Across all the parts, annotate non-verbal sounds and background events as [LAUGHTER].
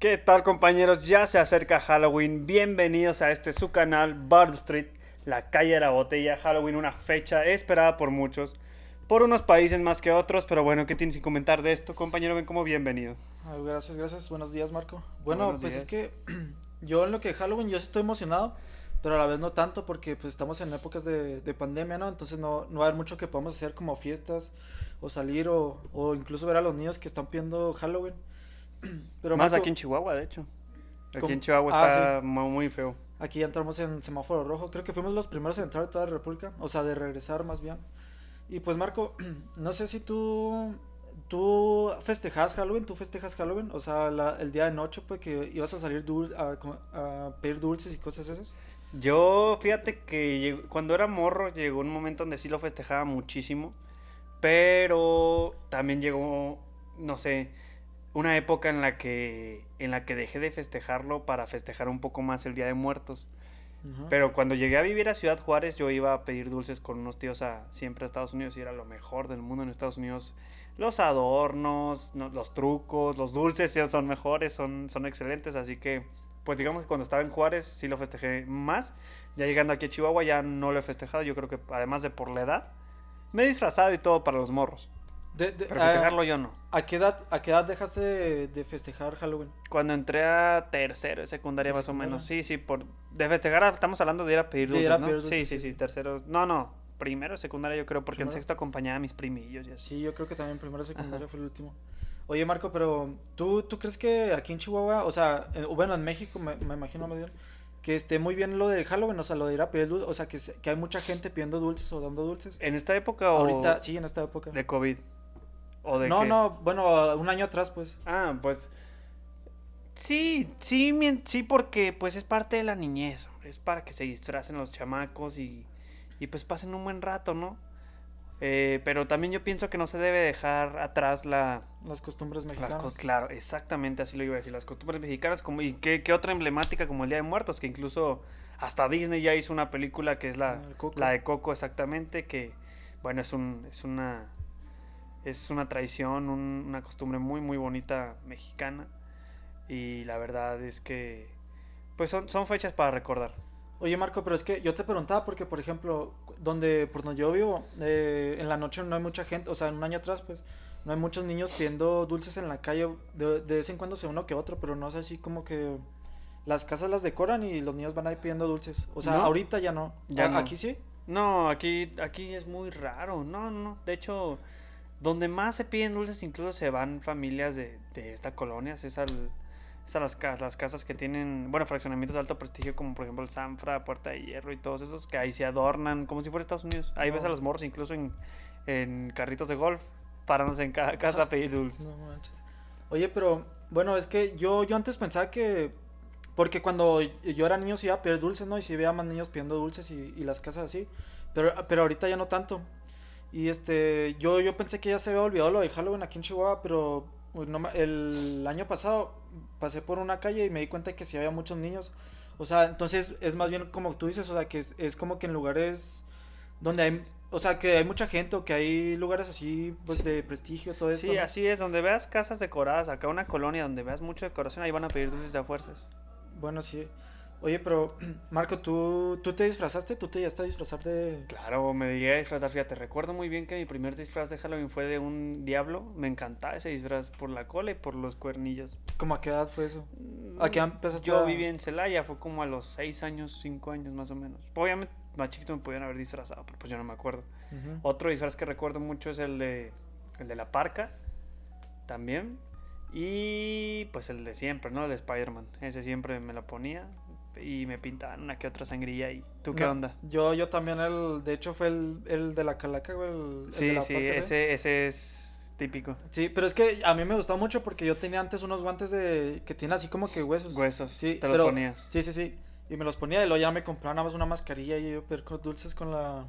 ¿Qué tal compañeros? Ya se acerca Halloween. Bienvenidos a este su canal, Bard Street, la calle de la botella. Halloween, una fecha esperada por muchos, por unos países más que otros. Pero bueno, ¿qué tienes que comentar de esto, compañero? Ven como bienvenido. Ah, gracias, gracias. Buenos días, Marco. Bueno, Buenos pues días. es que [CLEARS THROAT] yo en lo que Halloween yo sí estoy emocionado, pero a la vez no tanto porque pues estamos en épocas de, de pandemia, ¿no? Entonces no, no va a haber mucho que podamos hacer como fiestas o salir o, o incluso ver a los niños que están pidiendo Halloween. [CLEARS THROAT] Pero más Marco, aquí en Chihuahua, de hecho. Aquí ¿Cómo? en Chihuahua Ah, está mu- muy feo. aquí ya entramos en semáforo rojo. Creo que fuimos los primeros en entrar de toda la República, o sea, de regresar más bien. Y pues Marco, [CLEARS THROAT] no sé si tú tú festejas Halloween, tú festejas Halloween, o sea, la- el día de noche pues que ibas a salir dul- a, a pedir dulces y cosas esas. Yo, fíjate que cuando era morro llegó un momento donde sí lo festejaba muchísimo, pero también llegó, no sé, una época en la que en la que dejé de festejarlo para festejar un poco más el Día de Muertos. Pero cuando llegué a vivir a Ciudad Juárez, yo iba a pedir dulces con unos tíos a siempre a Estados Unidos y era lo mejor del mundo en Estados Unidos. Los adornos, no- los trucos, los dulces son mejores, son, son excelentes, así que pues digamos que cuando estaba en Juárez sí lo festejé más. Ya llegando aquí a Chihuahua ya no lo he festejado, yo creo que además de por la edad, me he disfrazado y todo para los morros. De- de- Pero ah, festejarlo yo no. ¿a, qué edad, ¿A qué edad dejaste de, de festejar Halloween? Cuando entré a tercero, secundaria ¿De más o menos. Sí, sí, por de festejar estamos hablando de ir a pedir dulces, a ¿no? pedir sí, dulces, sí, sí, sí, sí. tercero. No, no, primero, secundaria yo creo, porque en sexto acompañaba a mis primillos y así. Sí, yo creo que también primero secundaria fue el último. Oye, Marco, pero ¿tú, ¿tú crees que aquí en Chihuahua, o sea, eh, bueno, en México me, me imagino bien, que esté muy bien lo de Halloween, o sea, lo de ir a pedir dulces, o sea, que, que hay mucha gente pidiendo dulces o dando dulces? ¿En esta época o Ahorita, sí, en esta época. de COVID? ¿O de no, qué? no, bueno, un año atrás, pues. Ah, pues sí, sí, sí, porque pues es parte de la niñez, hombre, es para que se disfracen los chamacos y, y pues pasen un buen rato, ¿no? Eh, pero también yo pienso que no se debe dejar atrás la, Las costumbres Las mexicanas. claro, exactamente así lo iba a decir. Las costumbres mexicanas, como, y qué, qué otra emblemática como el Día de Muertos, que incluso hasta Disney ya hizo una película que es la, la de Coco, exactamente, que, bueno, es, un, es una es una tradición, un- una costumbre muy, muy bonita mexicana. Y la verdad es que, pues son, son fechas para recordar. Oye, Marco, pero es que yo te preguntaba porque, por ejemplo, donde, por donde yo vivo, eh, en la noche no hay mucha gente, o sea, en un año atrás, pues, no hay muchos niños pidiendo dulces en la calle, de, de vez en cuando se uno que otro, pero no es así como que las casas las decoran y los niños van ahí pidiendo dulces. O sea, ¿No? ahorita ya no. Ya A- no. Aquí sí. No, aquí, aquí es muy raro. No, no, no. De hecho, donde más se piden dulces incluso se van familias de, de esta colonia. Es, al, es a las, las casas que tienen, bueno, fraccionamientos de alto prestigio como por ejemplo el Sanfra, Puerta de Hierro y todos esos que ahí se adornan como si fuera Estados Unidos. Ahí ves a los morros incluso en, en carritos de golf parándose en cada casa a pedir [LAUGHS] dulces. No manches. Oye, pero bueno, es que yo, yo antes pensaba que. Porque cuando yo era niño sí iba a pedir dulces, ¿no? Y sí veía más niños pidiendo dulces y, y las casas así. Pero, pero ahorita ya no tanto. Y este, yo, yo pensé que ya se había olvidado lo de Halloween aquí en Chihuahua, pero uy, no el año pasado pasé por una calle y me di cuenta que sí había muchos niños. O sea, entonces es más bien como tú dices, o sea, que es, es como que en lugares donde hay, o sea, que hay mucha gente o que hay lugares así, pues de prestigio, todo esto. Sí, ¿no? así es, donde veas casas decoradas, acá una colonia donde veas mucha decoración, ahí van a pedir dulces de a fuerzas. Bueno, sí. Oye, pero [CLEARS THROAT] Marco, ¿tú, tú te disfrazaste? ¿Tú te ya estás disfrazar de...? Claro, me llegué a disfrazar, fíjate, recuerdo muy bien que mi primer disfraz de Halloween fue de un diablo, me encantaba ese disfraz por la cola y por los cuernillos. ¿Cómo a qué edad fue eso? ¿A qué edad empezaste Yo a- viví en Celaya, fue como a los 6 años, 5 años más o menos. Obviamente más chiquito me podían haber disfrazado, pero pues yo no me acuerdo. Otro disfraz que recuerdo mucho es el de, el de la parca, también. Y pues el de siempre, ¿no? El de Spider-Man. Ese siempre me lo ponía y me pintaban una que otra sangría ahí. ¿Tú qué No, onda? Yo, yo también, el, de hecho fue el, el de la calaca, güey, el, el de Sí, la sí, ese, ese es típico. Sí, pero es que a mí me gustó mucho porque yo tenía antes unos guantes de que tienen así como que huesos. Huesos, Sí, te los pero- ponías. Sí, sí, sí. Y me los ponía y luego ya me compraba nada más una mascarilla y yo pedir con dulces con la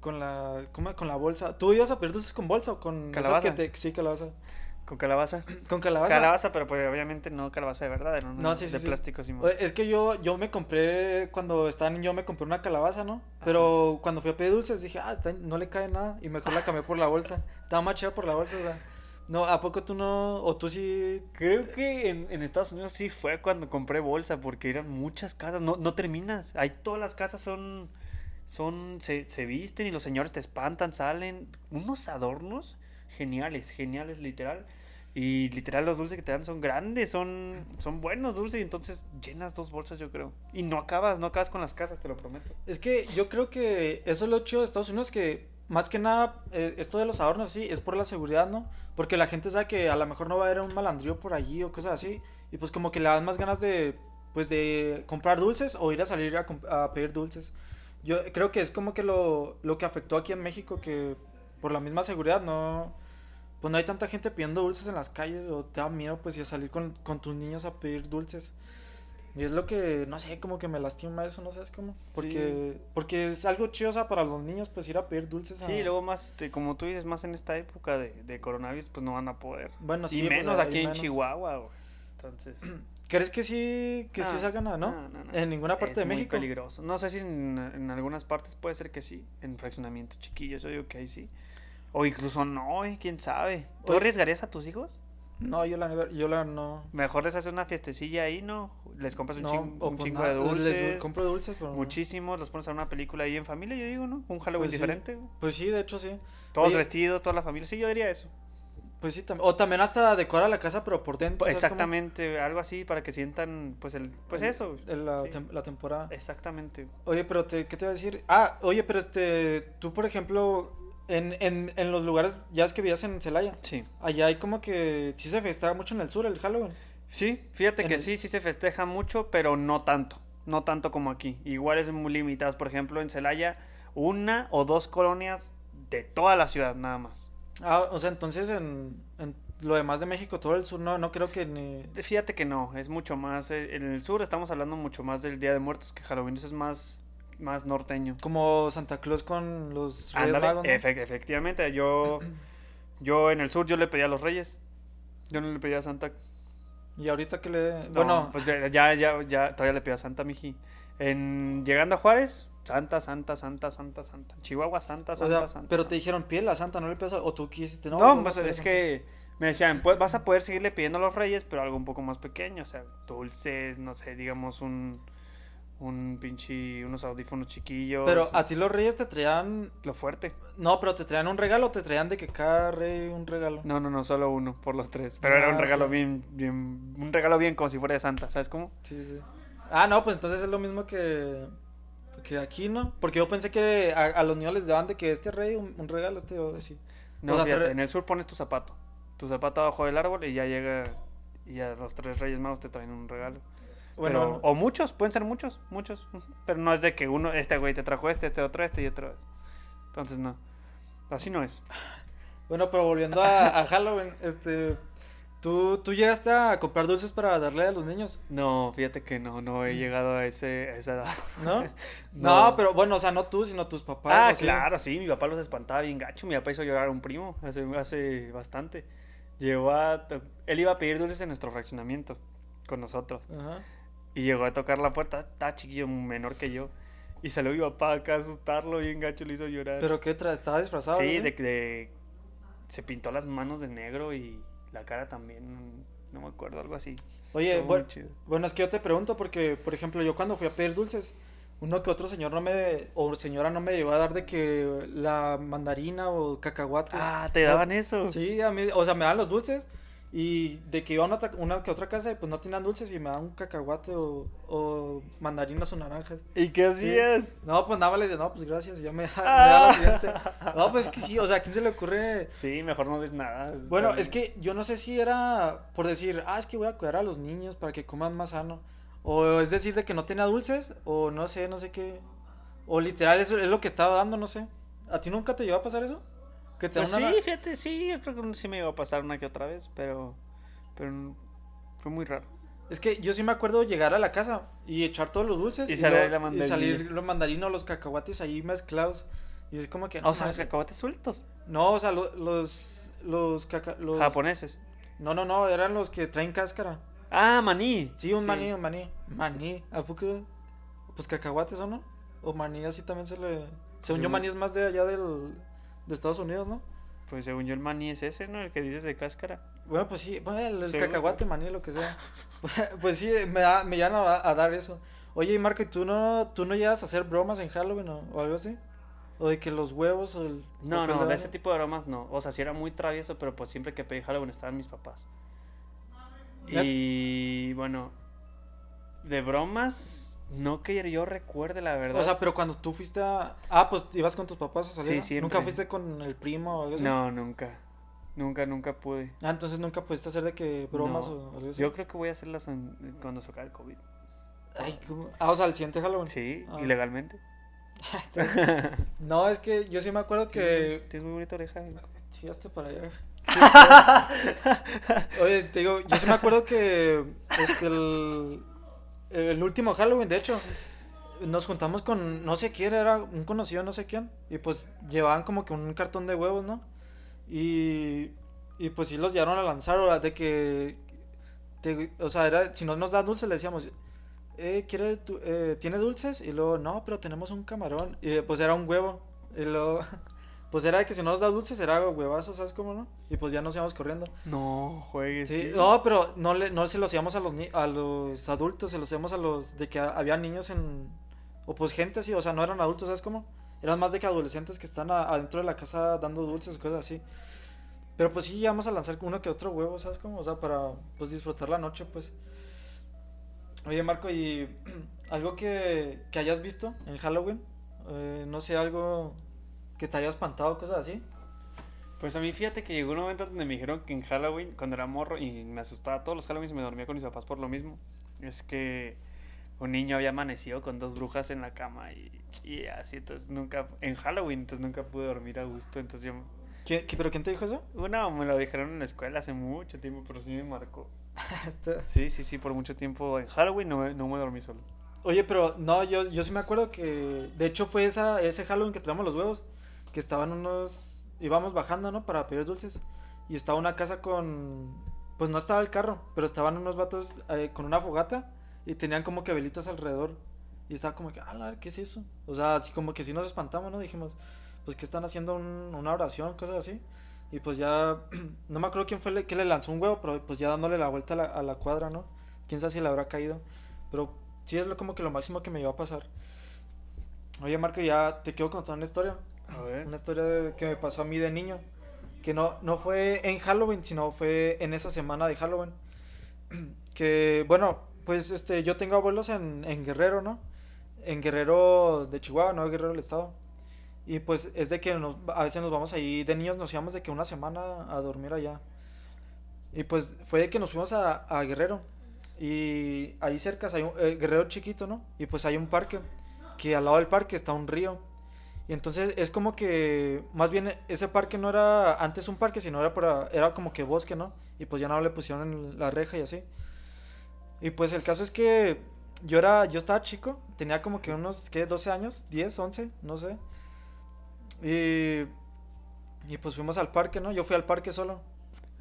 con la ¿cómo? con la bolsa. ¿Tú ibas a pedir dulces con bolsa o con esas Calabaza. que te sí, calabaza? ¿Con calabaza? Con calabaza. Calabaza, pero pues obviamente no calabaza de verdad, ¿no? No, sí, sí, De sí. plástico, Simón. Es que yo, yo me compré, cuando estaba niño, yo me compré una calabaza, ¿no? Pero cuando fui a pedir dulces dije, ah, está- no le cae nada. Y mejor la cambié por la bolsa. Estaba más chida por la bolsa, o sea. No, ¿a poco tú no? ¿O tú sí? Creo que en, en Estados Unidos sí fue cuando compré bolsa, porque eran muchas casas, no, no terminas. Ahí todas las casas son, son, se, se visten y los señores te espantan, salen. Unos adornos geniales, geniales, literal. Y literal los dulces que te dan son grandes, son, son buenos dulces, entonces llenas dos bolsas yo creo. Y no acabas, no acabas con las casas, te lo prometo. Es que yo creo que eso es lo chido de Estados Unidos, que más que nada, eh, esto de los adornos, sí, es por la seguridad, ¿no? Porque la gente sabe que a lo mejor no va a haber un malandrío por allí o cosas así. Y pues como que le dan más ganas de, pues de comprar dulces o ir a salir a, a pedir dulces. Yo creo que es como que lo, lo que afectó aquí en México, que por la misma seguridad no... Pues no hay tanta gente pidiendo dulces en las calles o te da miedo pues ir a salir con, con tus niños a pedir dulces. Y es lo que, no sé, como que me lastima eso, no sabes cómo. Porque, porque es algo chido, o sea, para los niños, pues ir a pedir dulces. a- Sí, luego más, este, como tú dices, más en esta época de, de coronavirus, pues no van a poder. Bueno, sí, y pues, menos hay aquí en menos. Chihuahua, güey. Entonces... [CLEARS THROAT] ¿Crees que sí, que sí No, salgan a, no? no, no, no. En ninguna parte es de muy México. peligroso. No sé si en, en algunas partes puede ser que sí. En fraccionamientos chiquillos, yo digo que ahí sí. O incluso no, quién sabe. ¿Tú Oye- arriesgarías a tus hijos? No, yo la, yo la no. Mejor les haces una fiestecilla ahí, ¿no? Les compras un, no, un pues chingo nada, de les dulces. compro dulces, pero. Muchísimos, los pones a una película ahí en familia, yo digo, ¿no? Un Halloween Pues diferente. Pues sí, de hecho sí. Todos Oye- vestidos, toda la familia. Sí, yo diría eso. Pues sí, también. O también hasta decora la casa, pero por dentro. Exactamente, algo así para que sientan, pues, el, pues El- eso. el- la, sí. tem- la temporada. Exactamente. Oye, pero te, ¿qué te iba a decir? Ah, oye, pero este, tú por ejemplo, en, en, en los lugares, ya es que vivías en Celaya, Sí. allá hay como que sí se festeja mucho en el sur el Halloween. Sí, fíjate En que el- sí, sí se festeja mucho, pero no tanto. No tanto como aquí. Igual es muy limitadas. Por ejemplo, en Celaya, una o dos colonias de toda la ciudad, nada más. Ah, o sea, entonces en, en lo demás de México, todo el sur, no, no creo que ni... Fíjate que no, es mucho más. eh, En el sur estamos hablando mucho más del Día de Muertos que Halloween. Eso es más, más norteño. Como Santa Claus con los Reyes Ándale, Magos, ¿no? efe- efectivamente, yo, [CLEARS THROAT] yo en el sur yo le pedía a los reyes. Yo no le pedía a Santa. Y ahorita que le... No, bueno, pues ya, ya, ya, ya, todavía le pedía a Santa, miji. En, llegando a Juárez, Santa, Santa, Santa, Santa, Santa. Chihuahua, Santa, o Santa, sea, Santa. pero te dijeron, pide la santa, no le pidas, a- o tú quisiste, no. No, pues es que me decían, pues vas a poder seguirle pidiendo a los reyes, pero algo un poco más pequeño, o sea, dulces, no sé, digamos un, un pinche, unos audífonos chiquillos. Pero a ti los reyes te traían... Lo fuerte. No, pero te traían un regalo, o te traían de que cada rey un regalo. No, no, no, solo uno, por los tres. Pero era un Ah, regalo bien, bien, un regalo bien como si fuera de Santa, ¿sabes cómo? Sí, sí. Ah, no, pues entonces es lo mismo que, que aquí, ¿no? Porque yo pensé que a, a los niños les daban de que este rey un, un regalo, este o así. No, O sea, fíjate, en el sur pones tu zapato. Tu zapato abajo del árbol y ya llega, y a los tres reyes magos te traen un regalo. Bueno, Pero- o muchos, pueden ser muchos, muchos. [LAUGHS] Pero no es de que uno, este güey te trajo este, este otro, este y otro. Entonces no. Así no es. [LAUGHS] bueno, pero volviendo a, a [LAUGHS] Halloween, este, ¿tú, tú llegaste a comprar dulces para darle a los niños, No, fíjate que no, no he llegado a, ese, a esa edad. ¿no? no. pero bueno, o sea, no tú, sino tus papás. Ah, claro, sí, mi papá los espantaba bien gacho. Mi papá hizo llorar a un primo hace, hace bastante. Llegó a. Él iba a pedir dulces en nuestro fraccionamiento con nosotros. Ajá. Y llegó a tocar la puerta, estaba chiquillo, menor que yo. Y salió mi papá acá a asustarlo, bien gacho, le hizo llorar. ¿Pero qué tra ¿Estaba disfrazado? Sí, así? de, de- se pintó las manos de negro y la cara también, no me acuerdo, algo así. Oye, bueno, bueno, es que yo te pregunto porque, por ejemplo, yo cuando fui a pedir dulces, uno que otro señor no me, o señora no me llegó a dar de que la mandarina o cacahuates. Ah, te daban eso. Sí, a mí, o sea, me dan los dulces y de que iba a una, una que otra casa y pues no tenían dulces y me dan un cacahuate o, o mandarinas o naranjas. ¿Y qué hacías? No, pues nada les digo, no, pues gracias, y ya me, [LAUGHS] me da Ah. la siguiente. No, pues es que sí, o sea, ¿a quién se le ocurre? Sí, mejor no ves nada. está Bueno, bien. es que yo no sé si era por decir, ah, es que voy a cuidar a los niños para que coman más sano. O es decir, de que no tenía dulces, o no sé, no sé qué. O literal, eso es lo que estaba dando, no sé. ¿A ti nunca te llegó a pasar eso? Que te Pues sí, fíjate, sí, yo creo que sí me iba a pasar una que otra vez, pero, pero fue muy raro. Es que yo sí me acuerdo llegar a la casa y echar todos los dulces. Y salir la mandarina. y salir los mandarinos, los cacahuates ahí mezclados. Y es como que... o sea, los cacahuates sueltos. No, o sea, lo- los... Los, caca- los... Japoneses. No, no, no, eran los que traen cáscara. Ah, maní. Sí, un maní, un maní. Maní, ¿a poco? Pues cacahuates, ¿o no? O maní así también se le... Según Sí, yo, maní es más de allá del... De Estados Unidos, ¿no? Pues según yo el maní es ese, ¿no? El que dices de cáscara. Bueno, pues sí, bueno, el, Seguro. cacahuate, maní, lo que sea. [LAUGHS] pues sí, me, da, me llegan a, a dar eso. Oye, Marco, ¿y tú no, tú no llegas a hacer bromas en Halloween o, o algo así? ¿O de que los huevos o el... No, no, de ese tipo de bromas no. O sea, sí era muy travieso, pero pues siempre que pedí Halloween estaban mis papás. Y bueno, de bromas, no que yo recuerde, la verdad. O sea, pero cuando tú fuiste a... Ah, pues ibas con tus papás a salir. Sí, siempre. ¿Nunca fuiste con el primo o algo así? no, nunca. Nunca, nunca pude. Ah, entonces nunca pudiste hacer de que bromas No. o algo así. Yo creo que voy a hacerlas en- cuando se acabe el COVID. Ay, ¿cómo? Ah, o sea, el siguiente Halloween. Sí, Ah. ilegalmente. [LAUGHS] [LAUGHS] No, es que yo sí me acuerdo que... Tienes muy bonita oreja. Hasta para allá. [LAUGHS] Oye, te digo, yo sí me acuerdo que este, el, el último Halloween, de hecho, nos juntamos con no sé quién, era un conocido, no sé quién, y pues llevaban como que un cartón de huevos, ¿no? Y, y pues sí los llevaron a lanzar, o de que, te- o sea, era, si no nos da dulces, le decíamos, eh, ¿quiere, du- eh, ¿tiene dulces? Y luego, no, pero tenemos un camarón, y pues era un huevo, y luego... Pues era de que si no nos da dulces era huevazo, ¿sabes cómo no? Y pues ya nos íbamos corriendo. No, juegues. Sí, no, pero no, le, no se los íbamos a los, ni- a los adultos, se los íbamos a los de que había niños en... O pues gente así, o sea, no eran adultos, ¿sabes cómo? Eran más de que adolescentes que están a- adentro de la casa dando dulces, cosas así. Pero pues sí, íbamos a lanzar uno que otro huevo, ¿sabes cómo? O sea, para pues disfrutar la noche, pues. Oye, Marco, ¿y [CLEARS THROAT] algo que, que hayas visto en Halloween? Eh, no sé, algo que te haya espantado, cosas así. Pues a mí fíjate que llegó un momento donde me dijeron que en Halloween, cuando era morro, y me asustaba todos los Halloween y me dormía con mis papás por lo mismo, es que un niño había amanecido con dos brujas en la cama y, y así, entonces nunca, en Halloween, entonces nunca pude dormir a gusto, entonces yo, ¿Qué, qué- ¿Pero quién te dijo eso? una me lo dijeron en la escuela hace mucho tiempo, pero sí me marcó. [LAUGHS] Sí, sí, sí, por mucho tiempo en Halloween no me, no me dormí solo. Oye, pero no, yo, yo sí me acuerdo que de hecho fue esa, ese Halloween que traíamos los huevos, que estaban unos, íbamos bajando, ¿no? Para pedir dulces. Y estaba una casa con, pues no estaba el carro, pero estaban unos vatos eh, con una fogata y tenían como que velitas alrededor. Y estaba como que, ah, ¿qué es eso? O sea, así como que sí nos espantamos, ¿no? Dijimos, pues que están haciendo un- una oración, cosas así. Y pues ya, [CLEARS THROAT] no me acuerdo quién fue que le lanzó un huevo, pero pues ya dándole la vuelta a la, a la cuadra, ¿no? Quién sabe si le habrá caído. Pero sí es lo, como que lo máximo que me iba a pasar. Oye, Marco, ya te quiero contar una historia. A. Una historia que me pasó a mí de niño. Que no, no fue en Halloween, sino fue en esa semana de Halloween. [CLEARS THROAT] Que, bueno, pues este, yo tengo abuelos en, en Guerrero, ¿no? En Guerrero de Chihuahua, no Guerrero del Estado. Y pues es de que nos- a veces nos vamos ahí, de niños nos íbamos de que una semana a dormir allá. Y pues fue de que nos fuimos a, a Guerrero. Y ahí cerca hay un eh, Guerrero chiquito, ¿no? Y pues hay un parque. Que al lado del parque está un río. Entonces es como que, más bien ese parque no era antes un parque, sino era, para, era como que bosque, ¿no? Y pues ya no le pusieron la reja y así. Y pues el caso es que yo era, yo estaba chico, tenía como que unos, ¿qué? 12 años, 10, 11, no sé. Y, y pues fuimos al parque, ¿no? Yo fui al parque solo.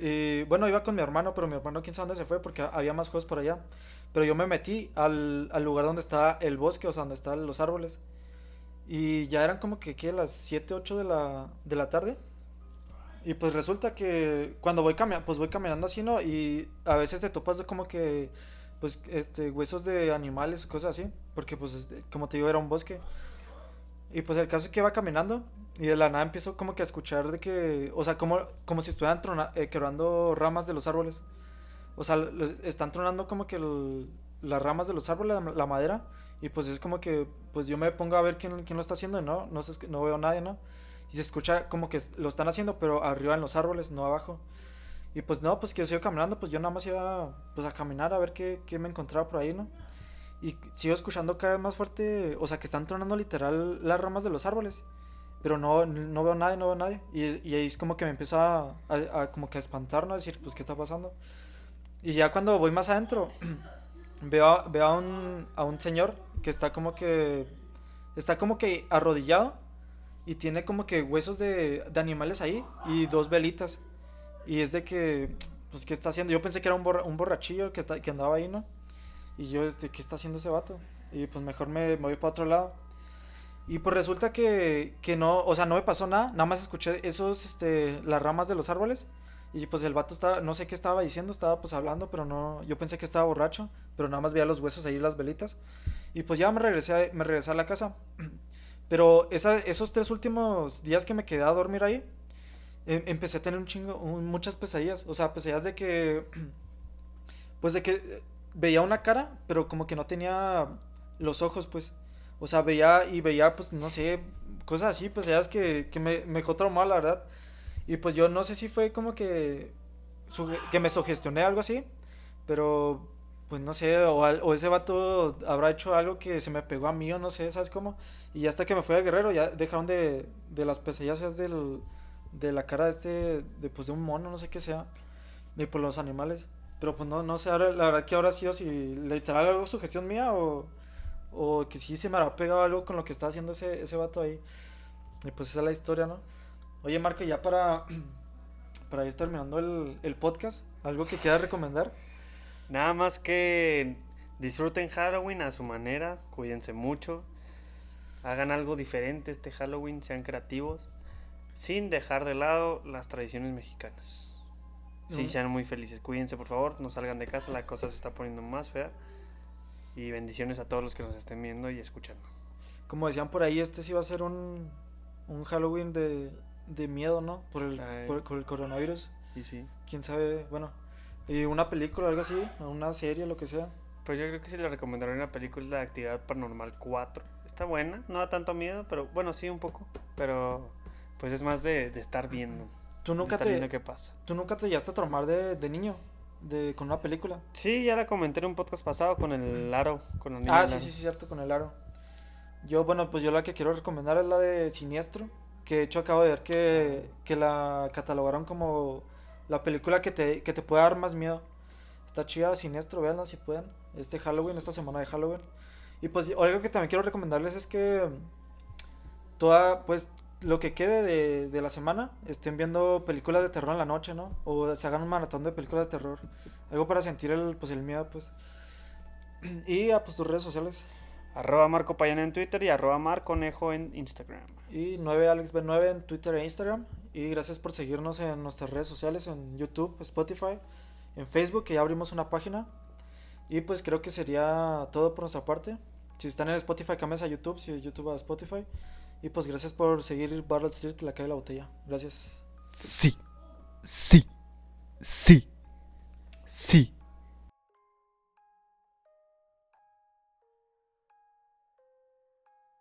Y bueno, iba con mi hermano, pero mi hermano quién sabe dónde se fue porque había más cosas por allá. Pero yo me metí al, al lugar donde está el bosque, o sea, donde están los árboles. Y ya eran como que ¿qué? las 7, 8 de la, de la tarde. Y pues resulta que cuando voy caminando, pues voy caminando así, ¿no? Y a veces te topas como que, pues, este, huesos de animales, cosas así. Porque pues, este, como te digo, era un bosque. Y pues el caso es que iba caminando y de la nada empiezo como que a escuchar de que, o sea, como, como si estuvieran trona- eh, quebrando ramas de los árboles. O sea, están tronando como que las ramas de los árboles, la madera. Y pues es como que, pues yo me pongo a ver quién, quién lo está haciendo y no, no, se no veo a nadie, ¿no? Y se escucha como que lo están haciendo, pero arriba en los árboles, no abajo. Y pues no, pues que yo sigo caminando, pues yo nada más iba pues a caminar a ver qué, qué me encontraba por ahí, ¿no? Y sigo escuchando cada vez más fuerte, o sea, que están tronando literal las ramas de los árboles. Pero no, no veo nadie, no veo nadie. Y, ahí es como que me empieza a, a- a como que a espantar, ¿no? A decir, pues, ¿qué está pasando? Y ya cuando voy más adentro, [CLEARS THROAT] veo, a- veo a, un, a un señor que está como que, está como que arrodillado y tiene como que huesos de, de animales ahí y dos velitas. Y es de que, pues, ¿qué está haciendo? Yo pensé que era un, borra- un borrachillo que, está- que andaba ahí, ¿no? Y yo, este, ¿qué está haciendo ese vato? Y pues mejor me, me voy para otro lado. Y pues resulta que, que no, o sea, no me pasó nada, nada más escuché esos, este, las ramas de los árboles. Y pues el vato estaba, no sé qué estaba diciendo, estaba pues hablando, pero no, yo pensé que estaba borracho, pero nada más veía los huesos ahí, las velitas. Y pues ya me regresé, me regresé a la casa. [CLEARS THROAT] Pero esa, esos tres últimos días que me quedé a dormir ahí, em- empecé a tener un chingo, un- muchas pesadillas. O sea, pesadillas de que, [CLEARS THROAT] pues de que eh, veía una cara, pero como que no tenía los ojos, pues. O sea, veía y veía, pues, no sé, cosas así, pesadillas que, que me, me dejó traumado, la verdad. Y pues yo no sé si fue como que, que me sugestioné algo así, pero pues no sé, o, al- ese vato habrá hecho algo que se me pegó a mí o no sé, ¿sabes cómo? Y hasta que me fui a Guerrero ya dejaron de, de las pesadillas del, de la cara de este, de, pues de un mono, no sé qué sea, y por los animales. Pero pues no, no sé, ahora, la verdad que ahora sido si literal algo sugestión mía o, o que sí se me habrá pegado algo con lo que está haciendo ese, ese vato ahí. Y pues esa es la historia, ¿no? Oye, Marco, ya para, [CLEARS THROAT] para ir terminando el, el podcast, ¿algo que quieras recomendar? Nada más que disfruten Halloween a su manera, cuídense mucho, hagan algo diferente este Halloween, sean creativos, sin dejar de lado las tradiciones mexicanas. Sí, sean muy felices, cuídense por favor, no salgan de casa, la cosa se está poniendo más fea. Y bendiciones a todos los que nos estén viendo y escuchando. Como decían por ahí, este sí va a ser un, un Halloween de, de miedo, ¿no? Por el, por el coronavirus. Y sí, Quién sabe, bueno. Y una película, algo así, o una serie, lo que sea. pues yo creo que sí les recomendaría una película de Actividad Paranormal 4. Está buena, no da tanto miedo, pero bueno, sí un poco. Pero pues es más de, de estar viendo. ¿Tú de nunca estar viendo te, qué pasa. tú nunca te llegaste a traumar de, de niño? De, con una película. Sí, ya la comenté en un podcast pasado con el Aro, con la niña Ah, sí, sí, sí, cierto, con el aro. Yo, bueno, pues yo la que quiero recomendar es la de Siniestro, que de hecho acabo de ver que, que la catalogaron como la película que te, que te puede dar más miedo. Está chida, Siniestro, véanla si pueden. Este Halloween, esta semana de Halloween. Y pues algo que también quiero recomendarles es que toda, pues lo que quede de, de la semana estén viendo películas de terror en la noche, ¿no? O se hagan un maratón de películas de terror. Algo para sentir el, pues, el miedo, pues. [CLEARS THROAT] Y a pues tus redes sociales. Arroba Marco Payán en Twitter y arroba Marconejo en Instagram. Y 9AlexB9 en Twitter e Instagram. Y gracias por seguirnos en nuestras redes sociales, en YouTube, Spotify, en Facebook, que ya abrimos una página. Y pues creo que sería todo por nuestra parte. Si están en Spotify, cámbiense a YouTube, si YouTube a Spotify. Y pues gracias por seguir Barrel Street, la calle de la botella. Gracias. Sí, sí, sí, sí.